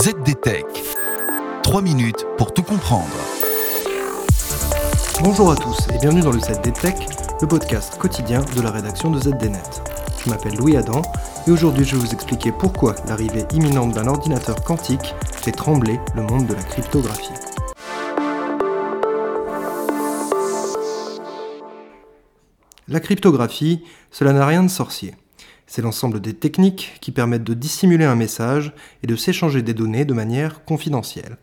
ZDTech. 3 minutes pour tout comprendre. Bonjour à tous et bienvenue dans le ZDTech, le podcast quotidien de la rédaction de ZDNet. Je m'appelle Louis Adam et aujourd'hui je vais vous expliquer pourquoi l'arrivée imminente d'un ordinateur quantique fait trembler le monde de la cryptographie. La cryptographie, cela n'a rien de sorcier. C'est l'ensemble des techniques qui permettent de dissimuler un message et de s'échanger des données de manière confidentielle.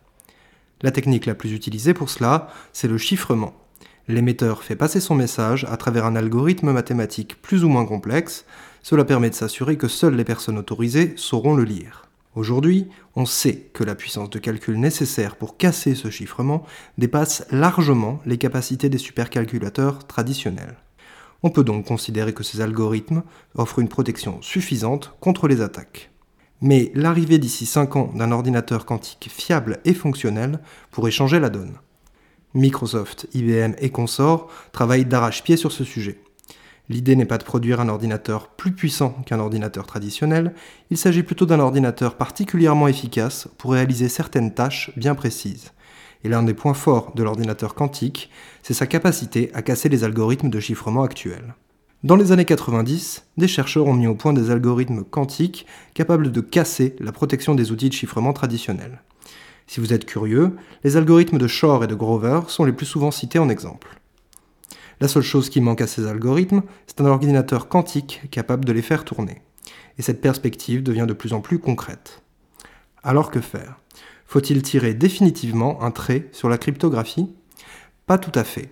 La technique la plus utilisée pour cela, c'est le chiffrement. L'émetteur fait passer son message à travers un algorithme mathématique plus ou moins complexe, cela permet de s'assurer que seules les personnes autorisées sauront le lire. Aujourd'hui, on sait que la puissance de calcul nécessaire pour casser ce chiffrement dépasse largement les capacités des supercalculateurs traditionnels. On peut donc considérer que ces algorithmes offrent une protection suffisante contre les attaques. Mais l'arrivée d'ici 5 ans d'un ordinateur quantique fiable et fonctionnel pourrait changer la donne. Microsoft, IBM et consorts travaillent d'arrache-pied sur ce sujet. L'idée n'est pas de produire un ordinateur plus puissant qu'un ordinateur traditionnel, il s'agit plutôt d'un ordinateur particulièrement efficace pour réaliser certaines tâches bien précises. Et l'un des points forts de l'ordinateur quantique, c'est sa capacité à casser les algorithmes de chiffrement actuels. Dans les années 90, des chercheurs ont mis au point des algorithmes quantiques capables de casser la protection des outils de chiffrement traditionnels. Si vous êtes curieux, les algorithmes de Shor et de Grover sont les plus souvent cités en exemple. La seule chose qui manque à ces algorithmes, c'est un ordinateur quantique capable de les faire tourner. Et cette perspective devient de plus en plus concrète. Alors que faire? Faut-il tirer définitivement un trait sur la cryptographie? Pas tout à fait.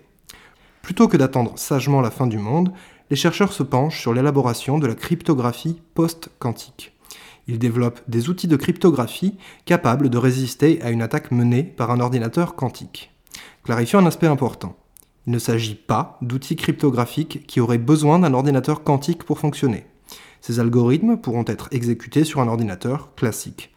Plutôt que d'attendre sagement la fin du monde, les chercheurs se penchent sur l'élaboration de la cryptographie post-quantique. Ils développent des outils de cryptographie capables de résister à une attaque menée par un ordinateur quantique. Clarifions un aspect important. Il ne s'agit pas d'outils cryptographiques qui auraient besoin d'un ordinateur quantique pour fonctionner. Ces algorithmes pourront être exécutés sur un ordinateur classique.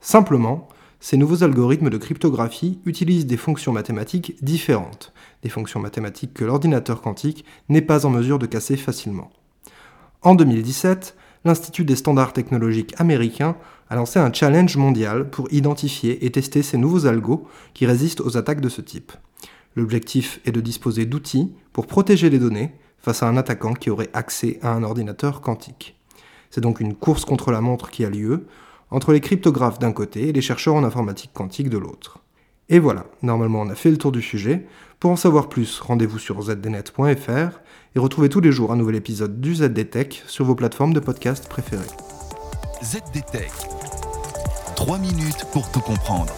Simplement, ces nouveaux algorithmes de cryptographie utilisent des fonctions mathématiques différentes, des fonctions mathématiques que l'ordinateur quantique n'est pas en mesure de casser facilement. En 2017, l'Institut des standards technologiques américains a lancé un challenge mondial pour identifier et tester ces nouveaux algos qui résistent aux attaques de ce type. L'objectif est de disposer d'outils pour protéger les données face à un attaquant qui aurait accès à un ordinateur quantique. C'est donc une course contre la montre qui a lieu, entre les cryptographes d'un côté et les chercheurs en informatique quantique de l'autre. Et voilà, normalement on a fait le tour du sujet. Pour en savoir plus, rendez-vous sur zdnet.fr et retrouvez tous les jours un nouvel épisode du ZDTech sur vos plateformes de podcast préférées. ZDTech. 3 minutes pour tout comprendre.